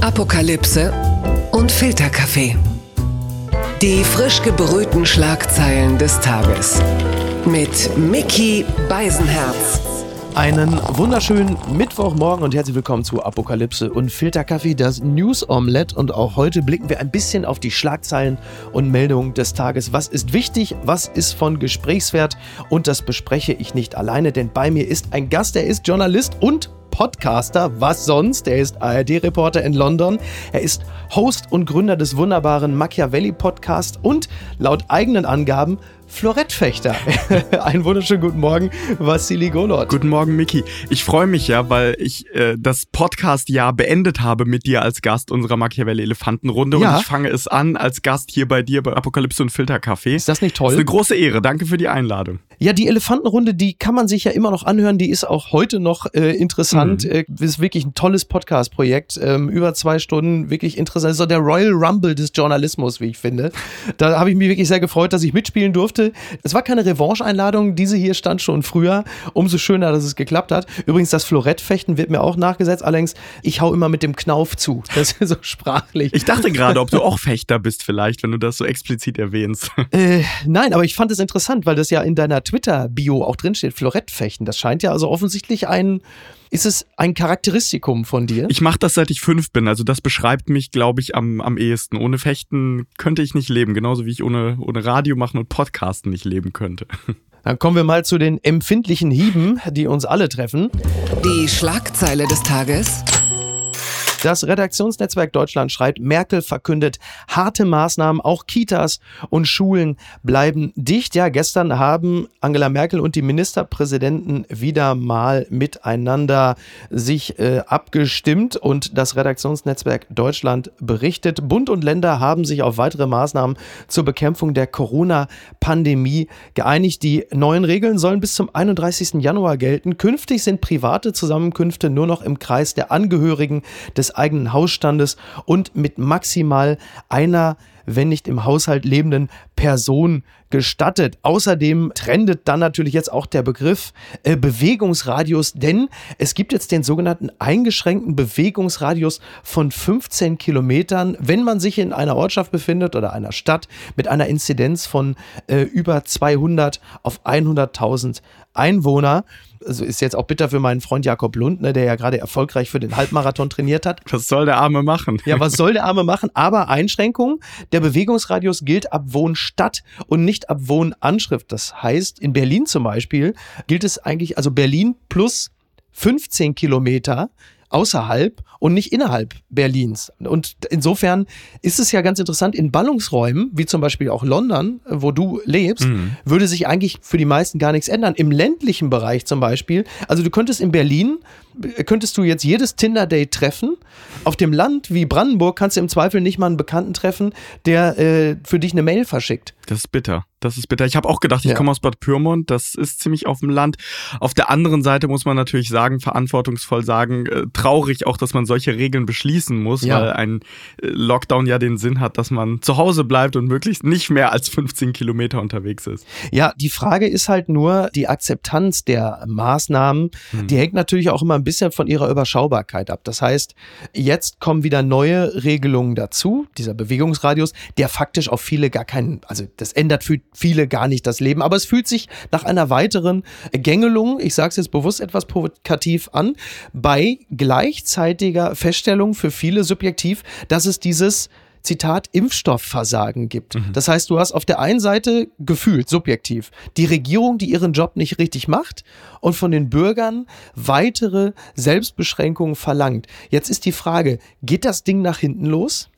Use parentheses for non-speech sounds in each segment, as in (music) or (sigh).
Apokalypse und Filterkaffee. Die frisch gebrühten Schlagzeilen des Tages. Mit Mickey Beisenherz. Einen wunderschönen Mittwochmorgen und herzlich willkommen zu Apokalypse und Filterkaffee, das News Omelette. Und auch heute blicken wir ein bisschen auf die Schlagzeilen und Meldungen des Tages. Was ist wichtig? Was ist von Gesprächswert? Und das bespreche ich nicht alleine, denn bei mir ist ein Gast, der ist Journalist und Podcaster. Was sonst? Er ist ARD-Reporter in London. Er ist Host und Gründer des wunderbaren Machiavelli Podcasts und laut eigenen Angaben Florettfechter. (laughs) Einen wunderschönen guten Morgen, Vassili Golot. Guten Morgen, Miki. Ich freue mich ja, weil ich äh, das Podcast-Jahr beendet habe mit dir als Gast unserer Machiavelli Elefantenrunde ja. und ich fange es an als Gast hier bei dir bei Apokalypse und Filterkaffee. Ist das nicht toll? Das ist eine große Ehre. Danke für die Einladung. Ja, die Elefantenrunde, die kann man sich ja immer noch anhören. Die ist auch heute noch äh, interessant. Mhm. Äh, ist wirklich ein tolles Podcast-Projekt. Ähm, über zwei Stunden, wirklich interessant. Ist so der Royal Rumble des Journalismus, wie ich finde. Da habe ich mich wirklich sehr gefreut, dass ich mitspielen durfte. Es war keine Revanche-Einladung. Diese hier stand schon früher. Umso schöner, dass es geklappt hat. Übrigens, das Florettfechten wird mir auch nachgesetzt. Allerdings, ich hau immer mit dem Knauf zu. Das ist so sprachlich. Ich dachte gerade, ob du auch Fechter bist vielleicht, wenn du das so explizit erwähnst. Äh, nein, aber ich fand es interessant, weil das ja in deiner Twitter-Bio auch drinsteht, Florettfechten. Das scheint ja also offensichtlich ein, ist es ein Charakteristikum von dir? Ich mache das seit ich fünf bin. Also das beschreibt mich, glaube ich, am, am ehesten. Ohne Fechten könnte ich nicht leben. Genauso wie ich ohne, ohne Radio machen und Podcasten nicht leben könnte. (laughs) Dann kommen wir mal zu den empfindlichen Hieben, die uns alle treffen. Die Schlagzeile des Tages. Das Redaktionsnetzwerk Deutschland schreibt, Merkel verkündet harte Maßnahmen, auch Kitas und Schulen bleiben dicht. Ja, gestern haben Angela Merkel und die Ministerpräsidenten wieder mal miteinander sich äh, abgestimmt und das Redaktionsnetzwerk Deutschland berichtet, Bund und Länder haben sich auf weitere Maßnahmen zur Bekämpfung der Corona-Pandemie geeinigt. Die neuen Regeln sollen bis zum 31. Januar gelten. Künftig sind private Zusammenkünfte nur noch im Kreis der Angehörigen des des eigenen Hausstandes und mit maximal einer wenn nicht im Haushalt lebenden Person gestattet. Außerdem trendet dann natürlich jetzt auch der Begriff äh, Bewegungsradius, denn es gibt jetzt den sogenannten eingeschränkten Bewegungsradius von 15 Kilometern, wenn man sich in einer Ortschaft befindet oder einer Stadt mit einer Inzidenz von äh, über 200 auf 100.000 Einwohner also ist jetzt auch bitter für meinen Freund Jakob Lund, ne, der ja gerade erfolgreich für den Halbmarathon trainiert hat. Was soll der Arme machen? Ja, was soll der Arme machen? Aber Einschränkung, der Bewegungsradius gilt ab Wohnstadt und nicht ab Wohnanschrift. Das heißt, in Berlin zum Beispiel gilt es eigentlich, also Berlin plus 15 Kilometer außerhalb und nicht innerhalb Berlins. Und insofern ist es ja ganz interessant, in Ballungsräumen, wie zum Beispiel auch London, wo du lebst, mhm. würde sich eigentlich für die meisten gar nichts ändern. Im ländlichen Bereich zum Beispiel, also du könntest in Berlin, könntest du jetzt jedes Tinder-Date treffen. Auf dem Land wie Brandenburg kannst du im Zweifel nicht mal einen Bekannten treffen, der äh, für dich eine Mail verschickt. Das ist bitter. Das ist bitter. Ich habe auch gedacht, ich ja. komme aus Bad Pyrmont, das ist ziemlich auf dem Land. Auf der anderen Seite muss man natürlich sagen, verantwortungsvoll sagen, äh, traurig auch, dass man solche Regeln beschließen muss, ja. weil ein äh, Lockdown ja den Sinn hat, dass man zu Hause bleibt und möglichst nicht mehr als 15 Kilometer unterwegs ist. Ja, die Frage ist halt nur, die Akzeptanz der Maßnahmen, hm. die hängt natürlich auch immer ein bisschen von ihrer Überschaubarkeit ab. Das heißt, jetzt kommen wieder neue Regelungen dazu, dieser Bewegungsradius, der faktisch auf viele gar keinen, also das ändert für viele gar nicht das Leben, aber es fühlt sich nach einer weiteren Gängelung, ich sage es jetzt bewusst etwas provokativ an, bei gleichzeitiger Feststellung für viele subjektiv, dass es dieses Zitat, Impfstoffversagen gibt. Mhm. Das heißt, du hast auf der einen Seite gefühlt, subjektiv, die Regierung, die ihren Job nicht richtig macht und von den Bürgern weitere Selbstbeschränkungen verlangt. Jetzt ist die Frage, geht das Ding nach hinten los?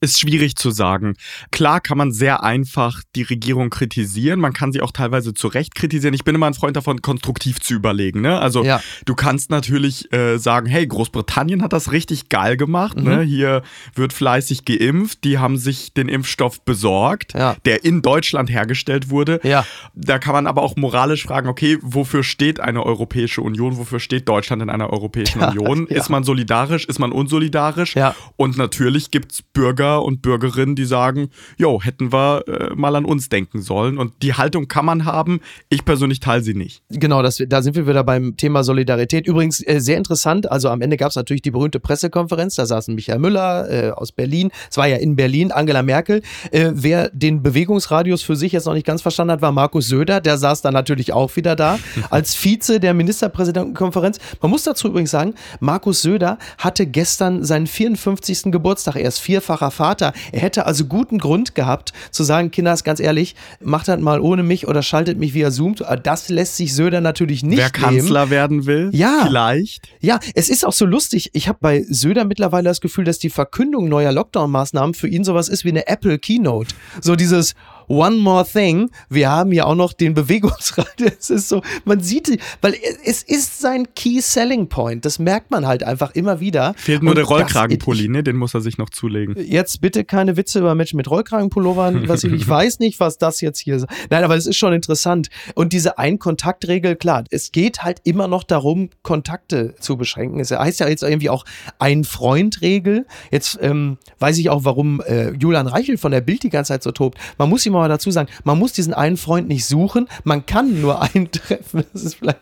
Ist schwierig zu sagen. Klar kann man sehr einfach die Regierung kritisieren, man kann sie auch teilweise zu Recht kritisieren. Ich bin immer ein Freund davon, konstruktiv zu überlegen. Ne? Also ja. du kannst natürlich äh, sagen, hey, Großbritannien hat das richtig geil gemacht. Ne? Mhm. Ne? Hier wird fleißig geimpft, die haben sich den Impfstoff besorgt, ja. der in Deutschland hergestellt wurde. Ja. Da kann man aber auch moralisch fragen, okay, wofür steht eine Europäische Union, wofür steht Deutschland in einer Europäischen Union? Ist man solidarisch, ist man unsolidarisch? Und natürlich gibt's Bürger, Bürger und Bürgerinnen, die sagen, jo, hätten wir äh, mal an uns denken sollen. Und die Haltung kann man haben. Ich persönlich teile sie nicht. Genau, das, da sind wir wieder beim Thema Solidarität. Übrigens äh, sehr interessant. Also am Ende gab es natürlich die berühmte Pressekonferenz. Da saßen Michael Müller äh, aus Berlin. Es war ja in Berlin, Angela Merkel. Äh, wer den Bewegungsradius für sich jetzt noch nicht ganz verstanden hat, war Markus Söder. Der saß dann natürlich auch wieder da (laughs) als Vize der Ministerpräsidentenkonferenz. Man muss dazu übrigens sagen, Markus Söder hatte gestern seinen 54. Geburtstag. Er ist vierfacher Vater. Er hätte also guten Grund gehabt zu sagen, Kinders, ganz ehrlich, macht das mal ohne mich oder schaltet mich via Zoom. Das lässt sich Söder natürlich nicht Wer Kanzler nehmen. werden will? Ja. Vielleicht. Ja, es ist auch so lustig. Ich habe bei Söder mittlerweile das Gefühl, dass die Verkündung neuer Lockdown-Maßnahmen für ihn sowas ist wie eine Apple Keynote. So dieses One more thing, wir haben ja auch noch den Bewegungsrad. (laughs) Es ist so, man sieht, weil es ist sein Key Selling Point. Das merkt man halt einfach immer wieder. Fehlt nur Und der Rollkragenpulli, ne? Den muss er sich noch zulegen. Jetzt bitte keine Witze über Menschen mit Rollkragenpullovern. Ich, ich (laughs) weiß nicht, was das jetzt hier ist. Nein, aber es ist schon interessant. Und diese Ein-Kontakt-Regel, klar, es geht halt immer noch darum, Kontakte zu beschränken. Es heißt ja jetzt irgendwie auch Ein-Freund-Regel. Jetzt ähm, weiß ich auch, warum äh, Julian Reichel von der Bild die ganze Zeit so tobt. Man muss ihm mal dazu sagen, man muss diesen einen Freund nicht suchen, man kann nur (laughs) einen treffen. Das ist vielleicht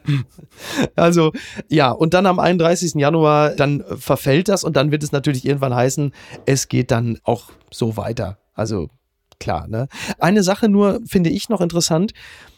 also ja, und dann am 31. Januar, dann verfällt das und dann wird es natürlich irgendwann heißen, es geht dann auch so weiter. Also klar, ne? Eine Sache nur finde ich noch interessant.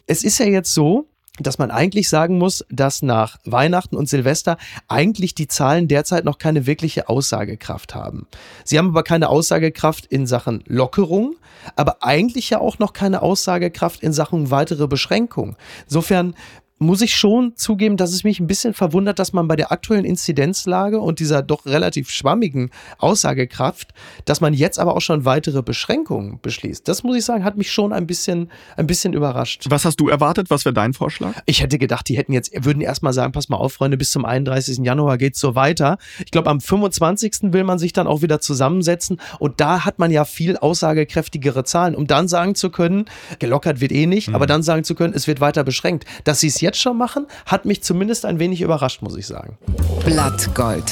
Es ist ja jetzt so, dass man eigentlich sagen muss, dass nach Weihnachten und Silvester eigentlich die Zahlen derzeit noch keine wirkliche Aussagekraft haben. Sie haben aber keine Aussagekraft in Sachen Lockerung, aber eigentlich ja auch noch keine Aussagekraft in Sachen weitere Beschränkung. Insofern muss ich schon zugeben, dass es mich ein bisschen verwundert, dass man bei der aktuellen Inzidenzlage und dieser doch relativ schwammigen Aussagekraft, dass man jetzt aber auch schon weitere Beschränkungen beschließt. Das muss ich sagen, hat mich schon ein bisschen, ein bisschen überrascht. Was hast du erwartet? Was wäre dein Vorschlag? Ich hätte gedacht, die hätten jetzt, würden erstmal sagen, pass mal auf, Freunde, bis zum 31. Januar geht's so weiter. Ich glaube, am 25. will man sich dann auch wieder zusammensetzen und da hat man ja viel aussagekräftigere Zahlen, um dann sagen zu können, gelockert wird eh nicht, mhm. aber dann sagen zu können, es wird weiter beschränkt. Dass sie es jetzt jetzt schon machen, hat mich zumindest ein wenig überrascht, muss ich sagen. Blattgold.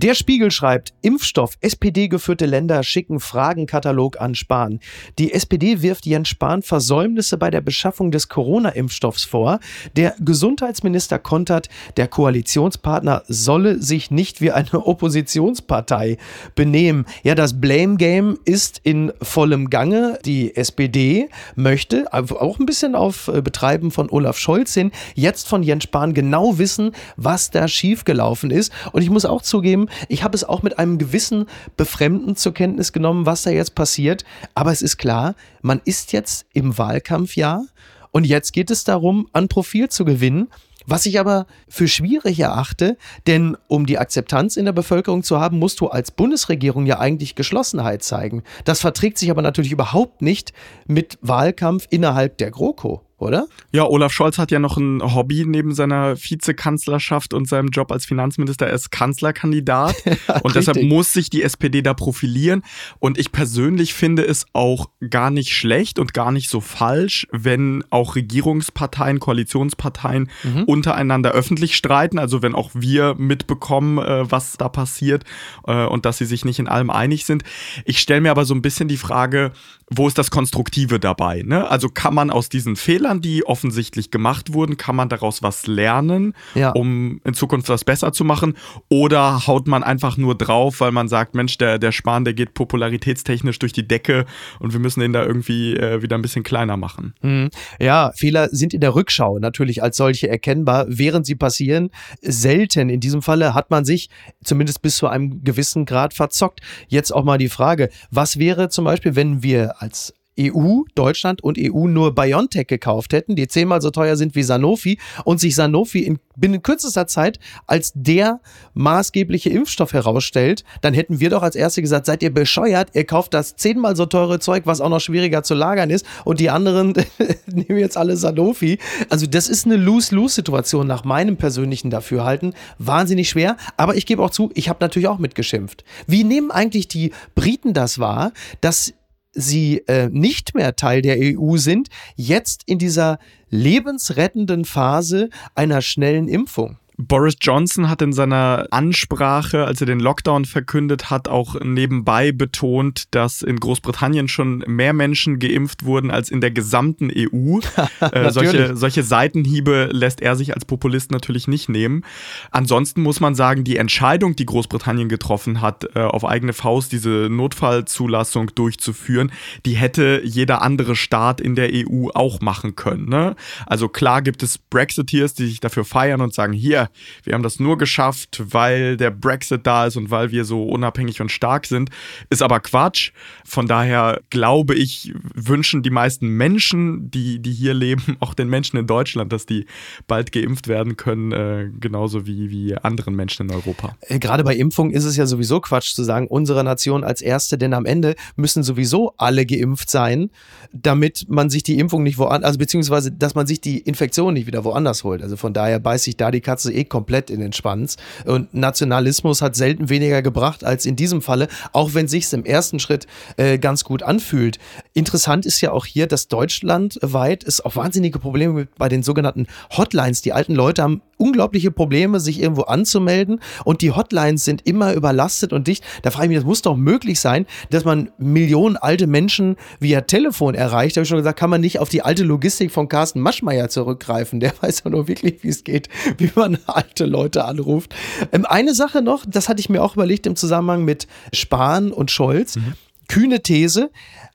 Der Spiegel schreibt, Impfstoff, SPD-geführte Länder schicken Fragenkatalog an Spahn. Die SPD wirft Jens Spahn Versäumnisse bei der Beschaffung des Corona-Impfstoffs vor. Der Gesundheitsminister kontert, der Koalitionspartner solle sich nicht wie eine Oppositionspartei benehmen. Ja, das Blame Game ist in vollem Gange. Die SPD möchte, auch ein bisschen auf äh, Betreiben von Olaf Scholz hin, jetzt von Jens Spahn genau wissen, was da schiefgelaufen ist. Und ich muss auch zugeben, ich habe es auch mit einem gewissen Befremden zur Kenntnis genommen, was da jetzt passiert. Aber es ist klar, man ist jetzt im Wahlkampfjahr und jetzt geht es darum, an Profil zu gewinnen. Was ich aber für schwierig erachte, denn um die Akzeptanz in der Bevölkerung zu haben, musst du als Bundesregierung ja eigentlich Geschlossenheit zeigen. Das verträgt sich aber natürlich überhaupt nicht mit Wahlkampf innerhalb der GroKo oder? Ja, Olaf Scholz hat ja noch ein Hobby neben seiner Vizekanzlerschaft und seinem Job als Finanzminister. Er ist Kanzlerkandidat (laughs) ja, und deshalb muss sich die SPD da profilieren. Und ich persönlich finde es auch gar nicht schlecht und gar nicht so falsch, wenn auch Regierungsparteien, Koalitionsparteien mhm. untereinander öffentlich streiten. Also wenn auch wir mitbekommen, äh, was da passiert äh, und dass sie sich nicht in allem einig sind. Ich stelle mir aber so ein bisschen die Frage, wo ist das Konstruktive dabei? Ne? Also kann man aus diesen Fehlern, die offensichtlich gemacht wurden, kann man daraus was lernen, ja. um in Zukunft das besser zu machen? Oder haut man einfach nur drauf, weil man sagt, Mensch, der, der Spahn, der geht popularitätstechnisch durch die Decke und wir müssen den da irgendwie äh, wieder ein bisschen kleiner machen? Mhm. Ja, Fehler sind in der Rückschau natürlich als solche erkennbar, während sie passieren. Selten. In diesem Falle hat man sich zumindest bis zu einem gewissen Grad verzockt. Jetzt auch mal die Frage, was wäre zum Beispiel, wenn wir als EU, Deutschland und EU nur BioNTech gekauft hätten, die zehnmal so teuer sind wie Sanofi und sich Sanofi in binnen kürzester Zeit als der maßgebliche Impfstoff herausstellt, dann hätten wir doch als Erste gesagt, seid ihr bescheuert, ihr kauft das zehnmal so teure Zeug, was auch noch schwieriger zu lagern ist und die anderen (laughs) nehmen jetzt alle Sanofi. Also das ist eine Lose-Lose-Situation nach meinem persönlichen Dafürhalten. Wahnsinnig schwer, aber ich gebe auch zu, ich habe natürlich auch mitgeschimpft. Wie nehmen eigentlich die Briten das wahr, dass sie äh, nicht mehr Teil der EU sind, jetzt in dieser lebensrettenden Phase einer schnellen Impfung. Boris Johnson hat in seiner Ansprache, als er den Lockdown verkündet hat, auch nebenbei betont, dass in Großbritannien schon mehr Menschen geimpft wurden als in der gesamten EU. (laughs) äh, solche, solche Seitenhiebe lässt er sich als Populist natürlich nicht nehmen. Ansonsten muss man sagen, die Entscheidung, die Großbritannien getroffen hat, äh, auf eigene Faust diese Notfallzulassung durchzuführen, die hätte jeder andere Staat in der EU auch machen können. Ne? Also klar gibt es Brexiteers, die sich dafür feiern und sagen, hier, wir haben das nur geschafft, weil der Brexit da ist und weil wir so unabhängig und stark sind, ist aber Quatsch. Von daher glaube ich, wünschen die meisten Menschen, die, die hier leben, (laughs) auch den Menschen in Deutschland, dass die bald geimpft werden können, äh, genauso wie, wie anderen Menschen in Europa. Äh, gerade bei Impfung ist es ja sowieso Quatsch zu sagen, unsere Nation als erste, denn am Ende müssen sowieso alle geimpft sein, damit man sich die Impfung nicht woanders, also beziehungsweise, dass man sich die Infektion nicht wieder woanders holt. Also von daher beißt sich da die Katze eh komplett in den Schwanz. Und Nationalismus hat selten weniger gebracht als in diesem Falle, auch wenn sich im ersten Schritt äh, ganz gut anfühlt. Interessant ist ja auch hier, dass deutschlandweit es auch wahnsinnige Probleme gibt bei den sogenannten Hotlines. Die alten Leute haben unglaubliche Probleme, sich irgendwo anzumelden und die Hotlines sind immer überlastet und dicht. Da frage ich mich, das muss doch möglich sein, dass man Millionen alte Menschen via Telefon erreicht. Da habe ich schon gesagt, kann man nicht auf die alte Logistik von Carsten Maschmeyer zurückgreifen. Der (laughs) weiß ja nur wirklich, wie es geht, wie man alte Leute anruft. Ähm, eine Sache noch, das hatte ich mir auch überlegt im Zusammenhang mit Spahn und Scholz. Mhm. Kühne These.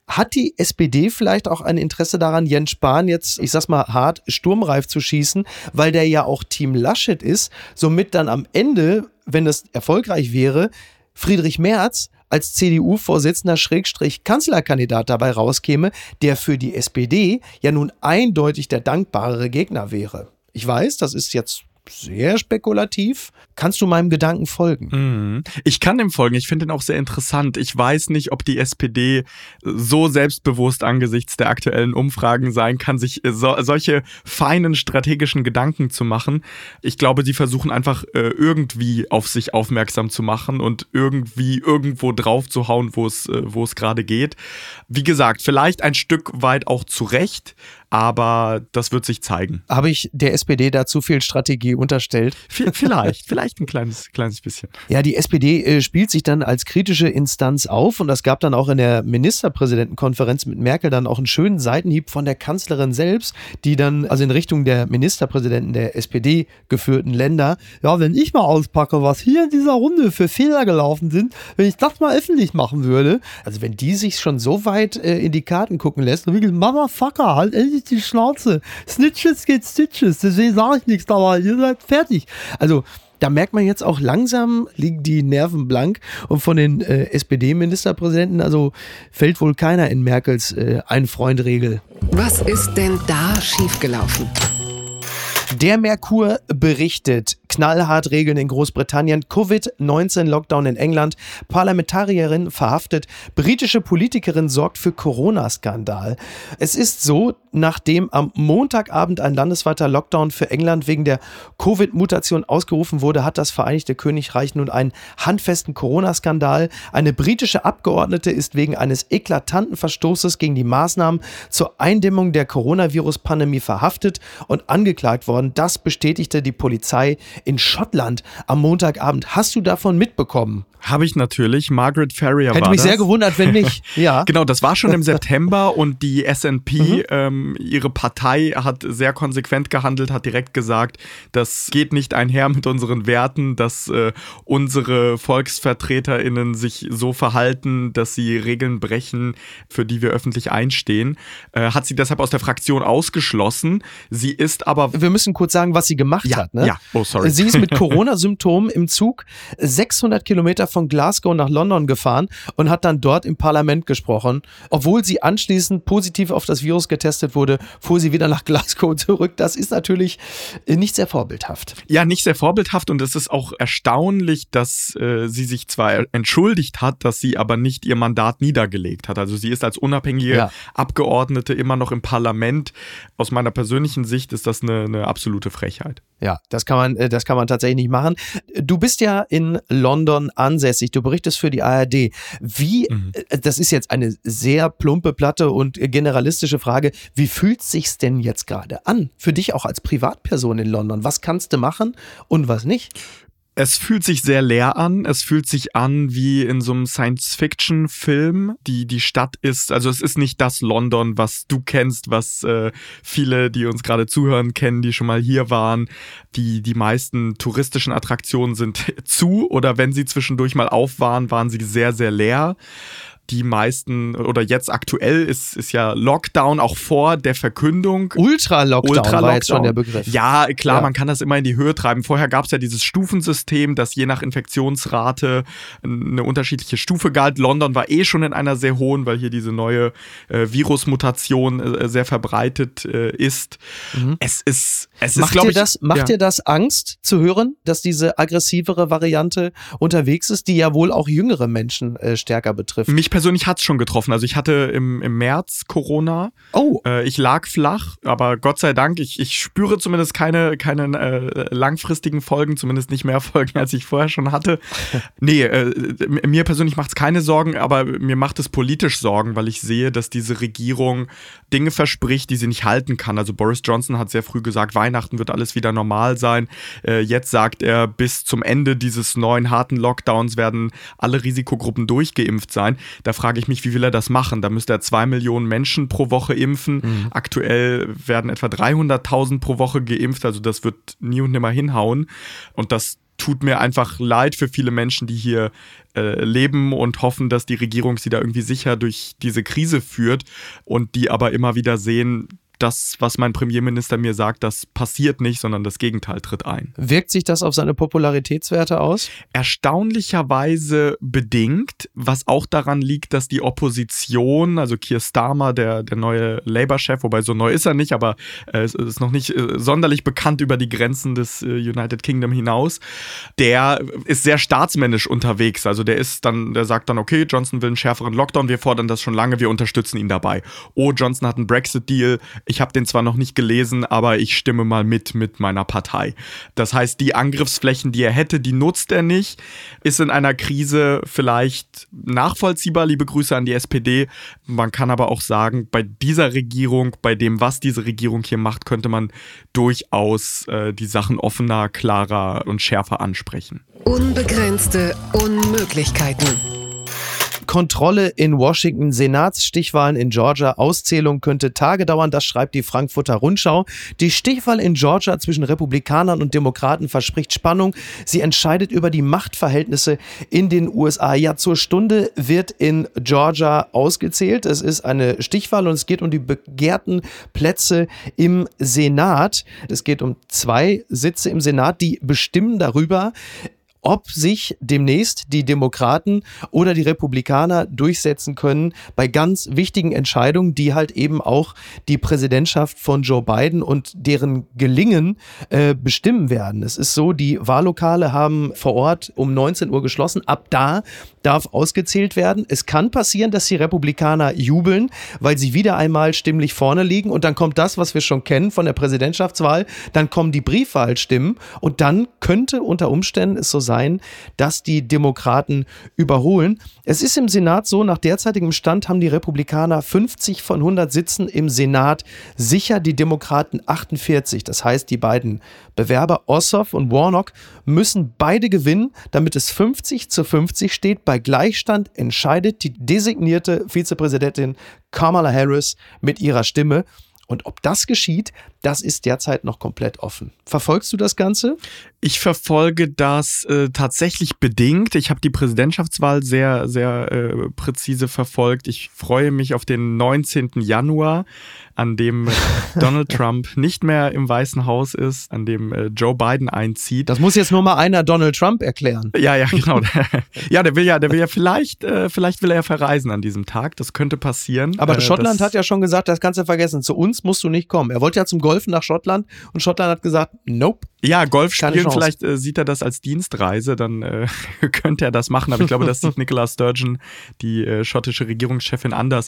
Hat die SPD vielleicht auch ein Interesse daran, Jens Spahn jetzt, ich sag's mal hart, sturmreif zu schießen, weil der ja auch Team Laschet ist, somit dann am Ende, wenn es erfolgreich wäre, Friedrich Merz als CDU-Vorsitzender Schrägstrich Kanzlerkandidat dabei rauskäme, der für die SPD ja nun eindeutig der dankbarere Gegner wäre. Ich weiß, das ist jetzt sehr spekulativ. Kannst du meinem Gedanken folgen? Mhm. Ich kann dem folgen. Ich finde ihn auch sehr interessant. Ich weiß nicht, ob die SPD so selbstbewusst angesichts der aktuellen Umfragen sein kann, sich so, solche feinen strategischen Gedanken zu machen. Ich glaube, sie versuchen einfach äh, irgendwie auf sich aufmerksam zu machen und irgendwie irgendwo drauf zu hauen, wo es, äh, wo es gerade geht. Wie gesagt, vielleicht ein Stück weit auch zu Recht, aber das wird sich zeigen. Habe ich der SPD da zu viel Strategie unterstellt? Vielleicht, vielleicht ein kleines, kleines bisschen. Ja, die SPD äh, spielt sich dann als kritische Instanz auf und das gab dann auch in der Ministerpräsidentenkonferenz mit Merkel dann auch einen schönen Seitenhieb von der Kanzlerin selbst, die dann also in Richtung der Ministerpräsidenten der SPD geführten Länder, ja, wenn ich mal auspacke, was hier in dieser Runde für Fehler gelaufen sind, wenn ich das mal öffentlich machen würde, also wenn die sich schon so weit äh, in die Karten gucken lässt, dann wirklich, Motherfucker, halt endlich nicht die Schnauze. Snitches geht Stitches, deswegen sage ich nichts, aber ihr seid fertig. Also, da merkt man jetzt auch langsam liegen die Nerven blank und von den äh, SPD-Ministerpräsidenten, also fällt wohl keiner in Merkels äh, Ein-Freund-Regel. Was ist denn da schiefgelaufen? Der Merkur berichtet, knallhart Regeln in Großbritannien, Covid-19-Lockdown in England, Parlamentarierin verhaftet, britische Politikerin sorgt für Corona-Skandal. Es ist so, nachdem am Montagabend ein landesweiter Lockdown für England wegen der Covid-Mutation ausgerufen wurde, hat das Vereinigte Königreich nun einen handfesten Corona-Skandal. Eine britische Abgeordnete ist wegen eines eklatanten Verstoßes gegen die Maßnahmen zur Eindämmung der Coronavirus-Pandemie verhaftet und angeklagt worden. Das bestätigte die Polizei in Schottland am Montagabend. Hast du davon mitbekommen? Habe ich natürlich. Margaret Ferrier Hätte war mich das. sehr gewundert, wenn nicht. (laughs) Ja. genau, das war schon im (laughs) September und die SNP, mhm. ähm, ihre Partei, hat sehr konsequent gehandelt, hat direkt gesagt, das geht nicht einher mit unseren Werten, dass äh, unsere VolksvertreterInnen sich so verhalten, dass sie Regeln brechen, für die wir öffentlich einstehen. Äh, hat sie deshalb aus der Fraktion ausgeschlossen. Sie ist aber. Wir müssen kurz sagen, was sie gemacht ja, hat. Ne? Ja, oh, sorry. Sie ist mit (laughs) Corona-Symptomen im Zug 600 Kilometer von Glasgow nach London gefahren und hat dann dort im Parlament gesprochen. Obwohl sie anschließend positiv auf das Virus getestet wurde, fuhr sie wieder nach (laughs) Glasgow zurück. Das ist natürlich äh, nicht sehr vorbildhaft. Ja, nicht sehr vorbildhaft und es ist auch erstaunlich, dass äh, sie sich zwar entschuldigt hat, dass sie aber nicht ihr Mandat niedergelegt hat. Also sie ist als unabhängige ja. Abgeordnete immer noch im Parlament. Aus meiner persönlichen Sicht ist das eine, eine absolute Frechheit. Ja, das kann man, äh, das kann man tatsächlich nicht machen. Du bist ja in London ansässig. Du berichtest für die ARD. Wie, mhm. Äh, das ist jetzt eine sehr plumpe, platte und generalistische Frage. Wie fühlt sich's denn jetzt gerade an? Für dich auch als Privatperson in London. Was kannst du machen und was nicht? Es fühlt sich sehr leer an. Es fühlt sich an wie in so einem Science-Fiction-Film. Die, die Stadt ist, also es ist nicht das London, was du kennst, was äh, viele, die uns gerade zuhören, kennen, die schon mal hier waren. Die, die meisten touristischen Attraktionen sind (laughs) zu oder wenn sie zwischendurch mal auf waren, waren sie sehr, sehr leer die meisten oder jetzt aktuell ist, ist ja Lockdown auch vor der Verkündung. Ultra-Lockdown Ultra war jetzt schon der Begriff. Ja, klar, ja. man kann das immer in die Höhe treiben. Vorher gab es ja dieses Stufensystem, das je nach Infektionsrate eine unterschiedliche Stufe galt. London war eh schon in einer sehr hohen, weil hier diese neue äh, Virusmutation äh, sehr verbreitet äh, ist. Mhm. Es ist, es macht ist, dir das, Macht ja. dir das Angst zu hören, dass diese aggressivere Variante unterwegs ist, die ja wohl auch jüngere Menschen äh, stärker betrifft? Mich persönlich hat es schon getroffen. Also ich hatte im, im März Corona. Oh. Äh, ich lag flach, aber Gott sei Dank, ich, ich spüre zumindest keine, keine äh, langfristigen Folgen, zumindest nicht mehr (laughs) Folgen, als ich vorher schon hatte. nee, äh, mir persönlich macht es keine Sorgen, aber mir macht es politisch Sorgen, weil ich sehe, dass diese Regierung Dinge verspricht, die sie nicht halten kann. Also Boris Johnson hat sehr früh gesagt, Weihnachten wird alles wieder normal sein. Äh, jetzt sagt er, bis zum Ende dieses neuen harten Lockdowns werden alle Risikogruppen durchgeimpft sein. Da frage ich mich, wie will er das machen? Da müsste er zwei Millionen Menschen pro Woche impfen. Mhm. Aktuell werden etwa 300.000 pro Woche geimpft. Also das wird nie und nimmer hinhauen. Und das tut mir einfach leid für viele Menschen, die hier äh, leben und hoffen, dass die Regierung sie da irgendwie sicher durch diese Krise führt und die aber immer wieder sehen, das, was mein Premierminister mir sagt, das passiert nicht, sondern das Gegenteil tritt ein. Wirkt sich das auf seine Popularitätswerte aus? Erstaunlicherweise bedingt, was auch daran liegt, dass die Opposition, also Keir Starmer, der, der neue Labour-Chef, wobei so neu ist er nicht, aber äh, es ist noch nicht äh, sonderlich bekannt über die Grenzen des äh, United Kingdom hinaus, der ist sehr staatsmännisch unterwegs. Also der ist dann, der sagt dann, okay, Johnson will einen schärferen Lockdown, wir fordern das schon lange, wir unterstützen ihn dabei. Oh, Johnson hat einen Brexit-Deal, ich habe den zwar noch nicht gelesen, aber ich stimme mal mit mit meiner Partei. Das heißt, die Angriffsflächen, die er hätte, die nutzt er nicht. Ist in einer Krise vielleicht nachvollziehbar. Liebe Grüße an die SPD. Man kann aber auch sagen, bei dieser Regierung, bei dem, was diese Regierung hier macht, könnte man durchaus äh, die Sachen offener, klarer und schärfer ansprechen. Unbegrenzte Unmöglichkeiten. Kontrolle in Washington, Senatsstichwahlen in Georgia, Auszählung könnte Tage dauern, das schreibt die Frankfurter Rundschau. Die Stichwahl in Georgia zwischen Republikanern und Demokraten verspricht Spannung. Sie entscheidet über die Machtverhältnisse in den USA. Ja, zur Stunde wird in Georgia ausgezählt. Es ist eine Stichwahl und es geht um die begehrten Plätze im Senat. Es geht um zwei Sitze im Senat, die bestimmen darüber, ob sich demnächst die Demokraten oder die Republikaner durchsetzen können bei ganz wichtigen Entscheidungen, die halt eben auch die Präsidentschaft von Joe Biden und deren Gelingen äh, bestimmen werden. Es ist so, die Wahllokale haben vor Ort um 19 Uhr geschlossen. Ab da darf ausgezählt werden. Es kann passieren, dass die Republikaner jubeln, weil sie wieder einmal stimmlich vorne liegen und dann kommt das, was wir schon kennen von der Präsidentschaftswahl, dann kommen die Briefwahlstimmen und dann könnte unter Umständen es so sein, dass die Demokraten überholen. Es ist im Senat so, nach derzeitigem Stand haben die Republikaner 50 von 100 Sitzen im Senat sicher, die Demokraten 48. Das heißt, die beiden Bewerber Ossoff und Warnock müssen beide gewinnen, damit es 50 zu 50 steht. Bei Gleichstand entscheidet die designierte Vizepräsidentin Kamala Harris mit ihrer Stimme. Und ob das geschieht, das ist derzeit noch komplett offen. Verfolgst du das Ganze? Ich verfolge das äh, tatsächlich bedingt. Ich habe die Präsidentschaftswahl sehr, sehr äh, präzise verfolgt. Ich freue mich auf den 19. Januar, an dem (laughs) Donald Trump nicht mehr im Weißen Haus ist, an dem äh, Joe Biden einzieht. Das muss jetzt nur mal einer Donald Trump erklären. Ja, ja, genau. (laughs) ja, der will ja, der will ja vielleicht, äh, vielleicht will er ja verreisen an diesem Tag. Das könnte passieren. Aber Schottland hat ja schon gesagt, das kannst du vergessen. Zu uns musst du nicht kommen. Er wollte ja zum Golf golfen nach Schottland und Schottland hat gesagt, nope. Ja, Golf spielen, vielleicht äh, sieht er das als Dienstreise, dann äh, (laughs) könnte er das machen. Aber ich glaube, das sieht (laughs) Nicola Sturgeon, die äh, schottische Regierungschefin, anders.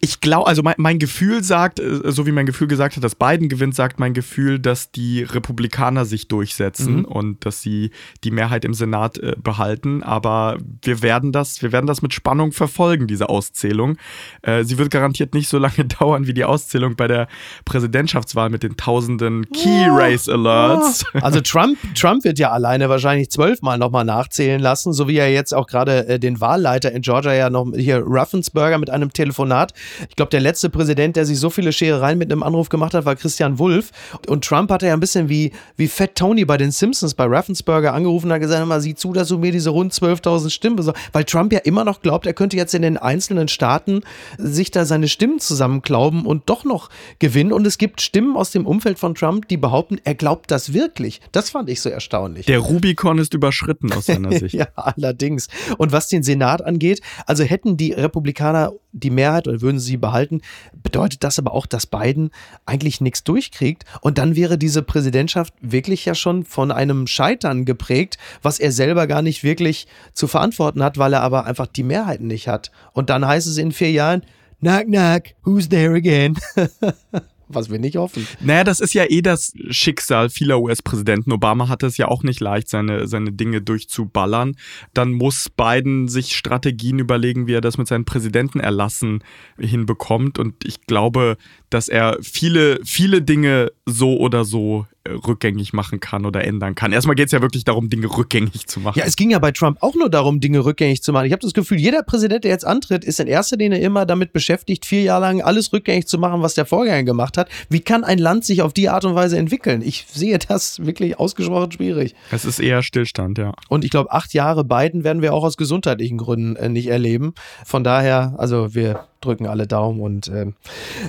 Ich glaube, also mein, mein, Gefühl sagt, äh, so wie mein Gefühl gesagt hat, dass Biden gewinnt, sagt mein Gefühl, dass die Republikaner sich durchsetzen mhm. und dass sie die Mehrheit im Senat äh, behalten. Aber wir werden das, wir werden das mit Spannung verfolgen, diese Auszählung. Äh, sie wird garantiert nicht so lange (laughs) dauern wie die Auszählung bei der Präsidentschaftswahl mit den tausenden Key Race Alerts. Also Trump, Trump wird ja alleine wahrscheinlich zwölfmal nochmal nachzählen lassen, so wie er jetzt auch gerade äh, den Wahlleiter in Georgia ja noch hier Ruffensberger mit einem Telefonat. Ich glaube, der letzte Präsident, der sich so viele Scherereien mit einem Anruf gemacht hat, war Christian Wulff. Und Trump hatte ja ein bisschen wie, wie Fat Tony bei den Simpsons bei Ruffensberger angerufen und hat gesagt, mal, sieh zu, dass du mir diese rund 12.000 Stimmen besorgst. Weil Trump ja immer noch glaubt, er könnte jetzt in den einzelnen Staaten sich da seine Stimmen zusammenklauben und doch noch gewinnen. Und es gibt Stimmen aus dem Umfeld von Trump, die behaupten, er glaubt das wirklich wirklich. Das fand ich so erstaunlich. Der Rubikon ist überschritten aus seiner (laughs) Sicht. ja, allerdings. Und was den Senat angeht, also hätten die Republikaner die Mehrheit oder würden sie behalten, bedeutet das aber auch, dass Biden eigentlich nichts durchkriegt. Und dann wäre diese Präsidentschaft wirklich ja schon von einem Scheitern geprägt, was er selber gar nicht wirklich zu verantworten hat, weil er aber einfach die Mehrheiten nicht hat. Und dann heißt es in vier Jahren, Knock, knock, who's there again? (laughs) was wir nicht hoffen. Naja, das ist ja eh das Schicksal vieler US-Präsidenten. Obama hatte es ja auch nicht leicht, seine, seine Dinge durchzuballern. Dann muss Biden sich Strategien überlegen, wie er das mit seinen Präsidentenerlassen hinbekommt. Und ich glaube, dass er viele, viele Dinge so oder so rückgängig machen kann oder ändern kann. Erstmal geht es ja wirklich darum, Dinge rückgängig zu machen. Ja, es ging ja bei Trump auch nur darum, Dinge rückgängig zu machen. Ich habe das Gefühl, jeder Präsident, der jetzt antritt, ist in erster Linie immer damit beschäftigt, vier Jahre lang alles rückgängig zu machen, was der Vorgänger gemacht hat. Wie kann ein Land sich auf die Art und Weise entwickeln? Ich sehe das wirklich ausgesprochen schwierig. Es ist eher Stillstand, ja. Und ich glaube, acht Jahre Biden werden wir auch aus gesundheitlichen Gründen äh, nicht erleben. Von daher, also wir drücken alle Daumen und äh,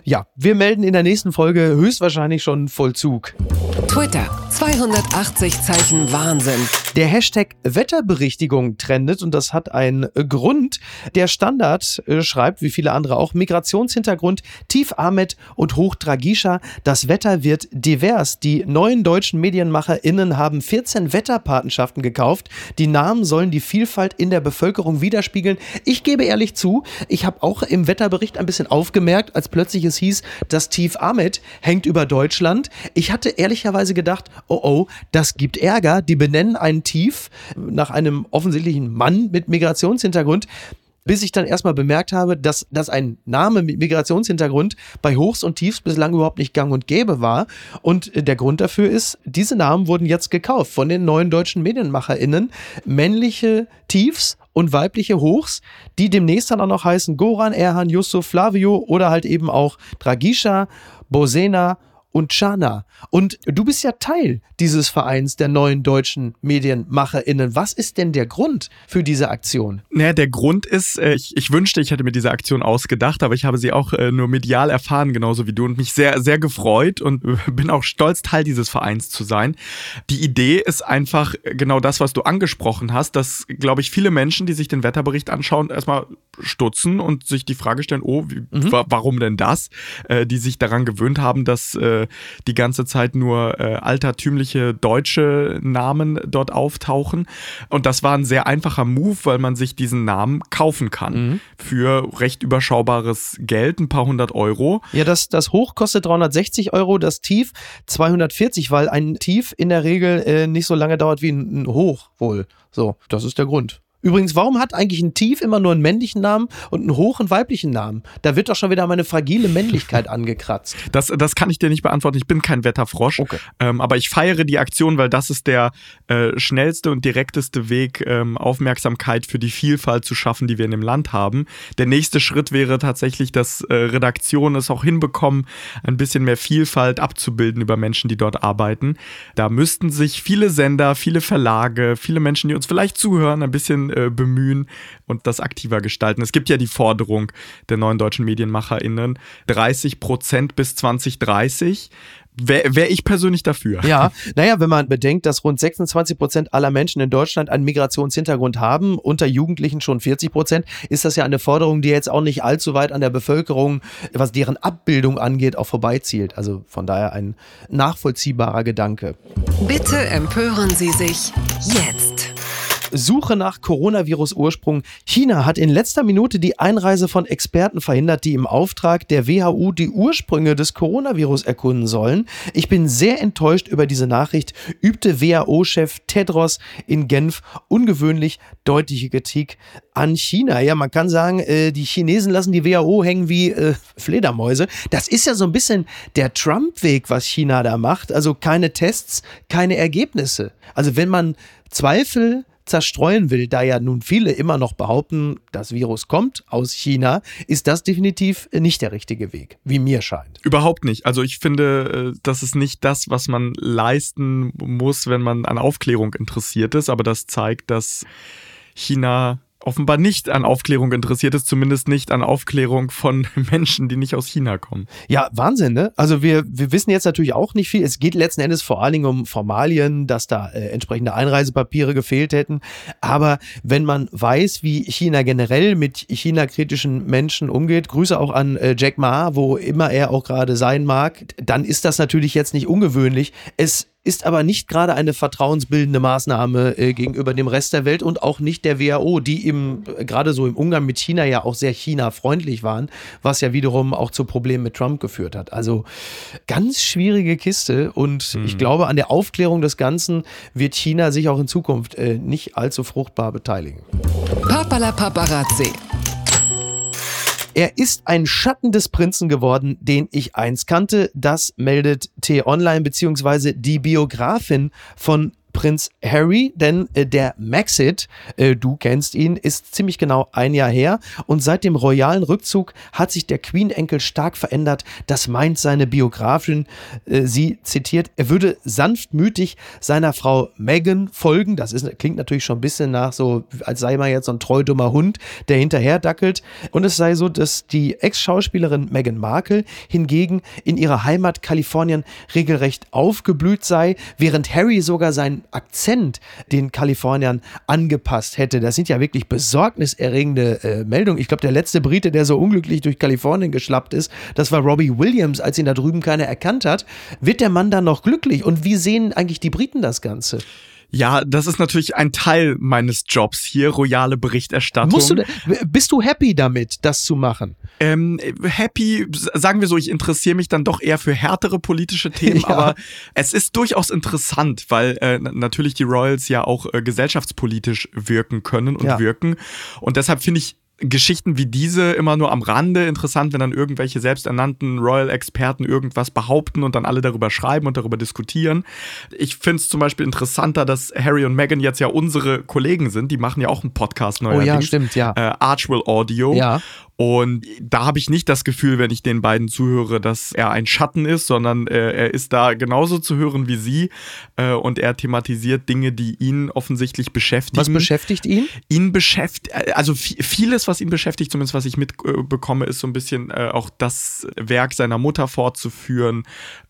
ja, wir melden in der nächsten Folge höchstwahrscheinlich schon Vollzug. Twitter, 280 Zeichen Wahnsinn. Der Hashtag Wetterberichtigung trendet und das hat einen Grund. Der Standard äh, schreibt, wie viele andere auch, Migrationshintergrund, Tief Ahmed und Hoch Dragisha. Das Wetter wird divers. Die neuen deutschen MedienmacherInnen haben 14 Wetterpatenschaften gekauft. Die Namen sollen die Vielfalt in der Bevölkerung widerspiegeln. Ich gebe ehrlich zu, ich habe auch im Wetterbericht ein bisschen aufgemerkt, als plötzlich es hieß, das Tief Ahmed hängt über Deutschland. Ich hatte ehrlicherweise gedacht, oh oh, das gibt Ärger. Die benennen einen Tief nach einem offensichtlichen Mann mit Migrationshintergrund bis ich dann erstmal bemerkt habe, dass, dass ein Name mit Migrationshintergrund bei Hochs und Tiefs bislang überhaupt nicht gang und gäbe war. Und der Grund dafür ist, diese Namen wurden jetzt gekauft von den neuen deutschen MedienmacherInnen. Männliche Tiefs und weibliche Hochs, die demnächst dann auch noch heißen Goran, Erhan, Yusuf, Flavio oder halt eben auch Dragisha, Bosena und Chana. Und du bist ja Teil dieses Vereins der neuen deutschen MedienmacherInnen. Was ist denn der Grund für diese Aktion? Naja, der Grund ist, äh, ich, ich, wünschte, ich hätte mir diese Aktion ausgedacht, aber ich habe sie auch äh, nur medial erfahren, genauso wie du, und mich sehr, sehr gefreut und (laughs) bin auch stolz, Teil dieses Vereins zu sein. Die Idee ist einfach genau das, was du angesprochen hast, dass, glaube ich, viele Menschen, die sich den Wetterbericht anschauen, erstmal stutzen und sich die Frage stellen, oh, wie, mhm. warum denn das? Äh, die sich daran gewöhnt haben, dass die ganze Zeit nur äh, altertümliche deutsche Namen dort auftauchen. Und das war ein sehr einfacher Move, weil man sich diesen Namen kaufen kann. Mhm. Für recht überschaubares Geld, ein paar hundert Euro. Ja, das, das Hoch kostet 360 Euro, das Tief 240, weil ein Tief in der Regel äh, nicht so lange dauert wie ein, ein Hoch wohl. So, das ist der Grund. Übrigens, warum hat eigentlich ein Tief immer nur einen männlichen Namen und einen hoch- und weiblichen Namen? Da wird doch schon wieder meine fragile Männlichkeit (laughs) angekratzt. Das, das kann ich dir nicht beantworten. Ich bin kein Wetterfrosch. Okay. Ähm, aber ich feiere die Aktion, weil das ist der äh, schnellste und direkteste Weg, ähm, Aufmerksamkeit für die Vielfalt zu schaffen, die wir in dem Land haben. Der nächste Schritt wäre tatsächlich, dass äh, Redaktionen es auch hinbekommen, ein bisschen mehr Vielfalt abzubilden über Menschen, die dort arbeiten. Da müssten sich viele Sender, viele Verlage, viele Menschen, die uns vielleicht zuhören, ein bisschen Medien äh, bemühen und das aktiver gestalten. Es gibt ja die Forderung der neuen deutschen MedienmacherInnen, 30 Prozent bis 2030 wäre wär ich persönlich dafür. Ja, (laughs) naja, wenn man bedenkt, dass rund 26 Prozent aller Menschen in Deutschland einen Migrationshintergrund haben, unter Jugendlichen schon 40 Prozent, ist das ja eine Forderung, die jetzt auch nicht allzu weit an der Bevölkerung, was deren Abbildung angeht, auch vorbeizielt. Also von daher ein nachvollziehbarer Gedanke. Bitte empören Sie sich jetzt. Suche nach Coronavirus-Ursprung. China hat in letzter Minute die Einreise von Experten verhindert, die im Auftrag der WHO die Ursprünge des Coronavirus erkunden sollen. Ich bin sehr enttäuscht über diese Nachricht, übte WHO-Chef Tedros in Genf ungewöhnlich deutliche Kritik an China. Ja, man kann sagen, äh, die Chinesen lassen die WHO hängen wie äh, Fledermäuse. Das ist ja so ein bisschen der Trump-Weg, was China da macht. Also keine Tests, keine Ergebnisse. Also wenn man Zweifel zerstreuen will, da ja nun viele immer noch behaupten, das Virus kommt aus China, ist das definitiv nicht der richtige Weg, wie mir scheint. Überhaupt nicht. Also ich finde, äh, das ist nicht das, was man leisten muss, wenn man an Aufklärung interessiert ist, aber das zeigt, dass China offenbar nicht an Aufklärung interessiert ist, zumindest nicht an Aufklärung von (laughs) Menschen, die nicht aus China kommen. Ja, Wahnsinn, ne? Also wir, wir wissen jetzt natürlich auch nicht viel. Es geht letzten Endes vor allen Dingen um Formalien, dass da äh, entsprechende Einreisepapiere gefehlt hätten. Aber wenn man weiß, wie China generell mit China-kritischen Menschen umgeht, Grüße auch an äh, Jack Ma, wo immer er auch gerade sein mag, dann ist das natürlich jetzt nicht ungewöhnlich. Es ist aber nicht gerade eine vertrauensbildende Maßnahme äh, gegenüber dem Rest der Welt und auch nicht der WHO, die im, äh, gerade so im Umgang mit China ja auch sehr China-freundlich waren, was ja wiederum auch zu Problemen mit Trump geführt hat. Also ganz schwierige Kiste und mhm. ich glaube, an der Aufklärung des Ganzen wird China sich auch in Zukunft äh, nicht allzu fruchtbar beteiligen. Papala Paparazzi. Er ist ein Schatten des Prinzen geworden, den ich einst kannte. Das meldet T-Online beziehungsweise die Biografin von Prinz Harry, denn äh, der Maxit, äh, du kennst ihn, ist ziemlich genau ein Jahr her und seit dem royalen Rückzug hat sich der Queen-Enkel stark verändert. Das meint seine Biografin. Äh, sie zitiert, er würde sanftmütig seiner Frau Meghan folgen. Das ist, klingt natürlich schon ein bisschen nach so, als sei man jetzt so ein treu dummer Hund, der hinterher dackelt. Und es sei so, dass die Ex-Schauspielerin Meghan Markle hingegen in ihrer Heimat Kalifornien regelrecht aufgeblüht sei, während Harry sogar Akzent den Kaliforniern angepasst hätte. Das sind ja wirklich besorgniserregende äh, Meldungen. Ich glaube, der letzte Brite, der so unglücklich durch Kalifornien geschlappt ist, das war Robbie Williams, als ihn da drüben keiner erkannt hat. Wird der Mann dann noch glücklich? Und wie sehen eigentlich die Briten das Ganze? Ja, das ist natürlich ein Teil meines Jobs hier, royale Berichterstattung. Musst du, bist du happy damit, das zu machen? Ähm, happy, sagen wir so, ich interessiere mich dann doch eher für härtere politische Themen, (laughs) ja. aber es ist durchaus interessant, weil äh, natürlich die Royals ja auch äh, gesellschaftspolitisch wirken können und ja. wirken. Und deshalb finde ich Geschichten wie diese immer nur am Rande interessant, wenn dann irgendwelche selbsternannten Royal-Experten irgendwas behaupten und dann alle darüber schreiben und darüber diskutieren. Ich finde es zum Beispiel interessanter, dass Harry und Meghan jetzt ja unsere Kollegen sind. Die machen ja auch einen Podcast neuerdings. Oh ja, stimmt, ja. Äh, Archwell Audio. Ja. Und da habe ich nicht das Gefühl, wenn ich den beiden zuhöre, dass er ein Schatten ist, sondern äh, er ist da genauso zu hören wie sie äh, und er thematisiert Dinge, die ihn offensichtlich beschäftigen. Was beschäftigt ihn? Ihn beschäftigt, äh, also vieles, was ihn beschäftigt, zumindest was ich mitbekomme, ist so ein bisschen äh, auch das Werk seiner Mutter fortzuführen,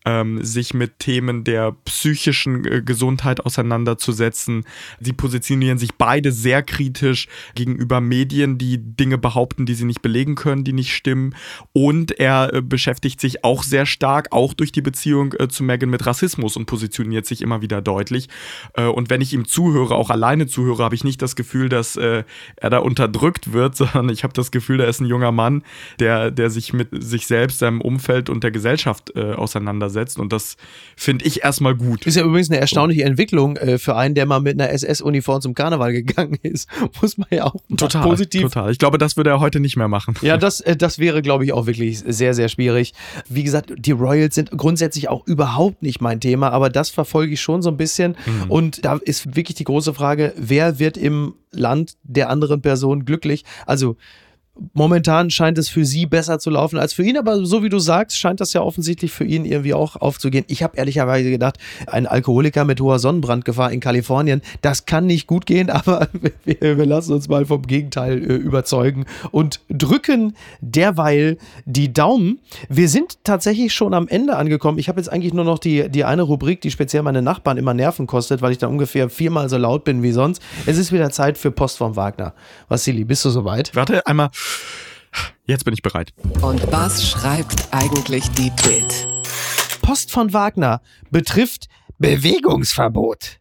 ähm, sich mit Themen der psychischen äh, Gesundheit auseinanderzusetzen. Sie positionieren sich beide sehr kritisch gegenüber Medien, die Dinge behaupten, die sie nicht belegen belegen können, die nicht stimmen. Und er äh, beschäftigt sich auch sehr stark, auch durch die Beziehung äh, zu Megan mit Rassismus und positioniert sich immer wieder deutlich. Äh, und wenn ich ihm zuhöre, auch alleine zuhöre, habe ich nicht das Gefühl, dass äh, er da unterdrückt wird, (laughs) sondern ich habe das Gefühl, er ist ein junger Mann, der, der sich mit sich selbst, seinem Umfeld und der Gesellschaft äh, auseinandersetzt. Und das finde ich erstmal gut. Ist ja übrigens eine erstaunliche Entwicklung äh, für einen, der mal mit einer SS-Uniform zum Karneval gegangen (laughs) ist. Muss man ja auch total, positiv. Total. Ich glaube, das würde er heute nicht mehr machen machen. Ja, das, äh, das wäre, glaube ich, auch wirklich sehr, sehr schwierig. Wie gesagt, die Royals sind grundsätzlich auch überhaupt nicht mein Thema, aber das verfolge ich schon so ein bisschen. Mhm. Und da ist wirklich die große Frage, wer wird im Land der anderen Person glücklich? Also momentan scheint es für sie besser zu laufen als für ihn, aber so wie du sagst, scheint das ja offensichtlich für ihn irgendwie auch aufzugehen. Ich habe ehrlicherweise gedacht, ein Alkoholiker mit hoher Sonnenbrandgefahr in Kalifornien, das kann nicht gut gehen, (laughs) aber wir, wir lassen uns mal vom Gegenteil äh, überzeugen und drücken derweil die Daumen. Wir sind tatsächlich schon am Ende angekommen. Ich habe jetzt eigentlich nur noch die, die eine Rubrik, die speziell meine Nachbarn immer Nerven kostet, weil ich dann ungefähr viermal so laut bin wie sonst. Es ist wieder Zeit für Post vom Wagner. Vassili, bist du soweit? Warte, einmal. Jetzt bin ich bereit. Und was schreibt eigentlich die Bild? Post von Wagner betrifft Bewegungsverbot.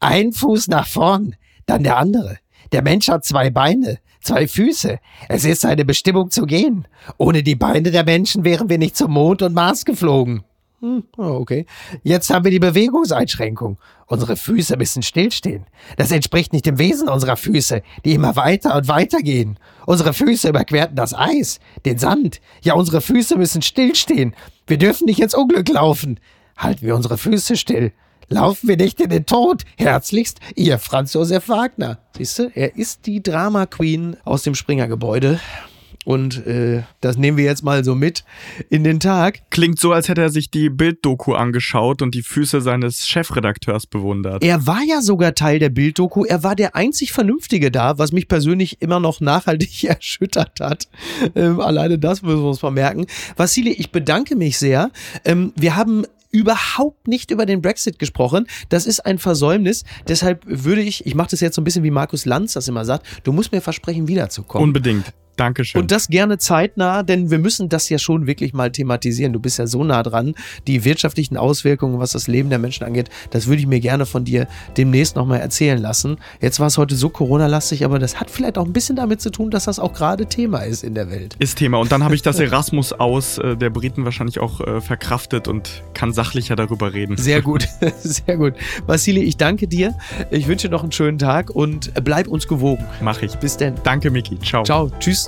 Ein Fuß nach vorn, dann der andere. Der Mensch hat zwei Beine, zwei Füße. Es ist seine Bestimmung zu gehen. Ohne die Beine der Menschen wären wir nicht zum Mond und Mars geflogen. Hm, oh, okay. Jetzt haben wir die Bewegungseinschränkung. Unsere Füße müssen stillstehen. Das entspricht nicht dem Wesen unserer Füße, die immer weiter und weiter gehen. Unsere Füße überquerten das Eis, den Sand. Ja, unsere Füße müssen stillstehen. Wir dürfen nicht ins Unglück laufen. Halten wir unsere Füße still. Laufen wir nicht in den Tod. Herzlichst, Ihr Franz Josef Wagner. Siehst du, er ist die Drama Queen aus dem Springer-Gebäude. Und äh, das nehmen wir jetzt mal so mit in den Tag. Klingt so, als hätte er sich die Bilddoku angeschaut und die Füße seines Chefredakteurs bewundert. Er war ja sogar Teil der Bilddoku. Er war der einzig Vernünftige da, was mich persönlich immer noch nachhaltig (laughs) erschüttert hat. Ähm, alleine das müssen wir uns mal merken. Vassili, ich bedanke mich sehr. Ähm, wir haben überhaupt nicht über den Brexit gesprochen. Das ist ein Versäumnis. Deshalb würde ich, ich mache das jetzt so ein bisschen wie Markus Lanz das immer sagt, du musst mir versprechen, wiederzukommen. Unbedingt. Dankeschön. Und das gerne zeitnah, denn wir müssen das ja schon wirklich mal thematisieren. Du bist ja so nah dran. Die wirtschaftlichen Auswirkungen, was das Leben der Menschen angeht, das würde ich mir gerne von dir demnächst nochmal erzählen lassen. Jetzt war es heute so Corona-lastig, aber das hat vielleicht auch ein bisschen damit zu tun, dass das auch gerade Thema ist in der Welt. Ist Thema. Und dann habe ich das (laughs) Erasmus aus äh, der Briten wahrscheinlich auch äh, verkraftet und kann sachlicher darüber reden. Sehr gut, (laughs) sehr gut. Vasili, ich danke dir. Ich wünsche noch einen schönen Tag und bleib uns gewogen. Mach ich. Bis denn. Danke, Miki. Ciao. Ciao. Tschüss.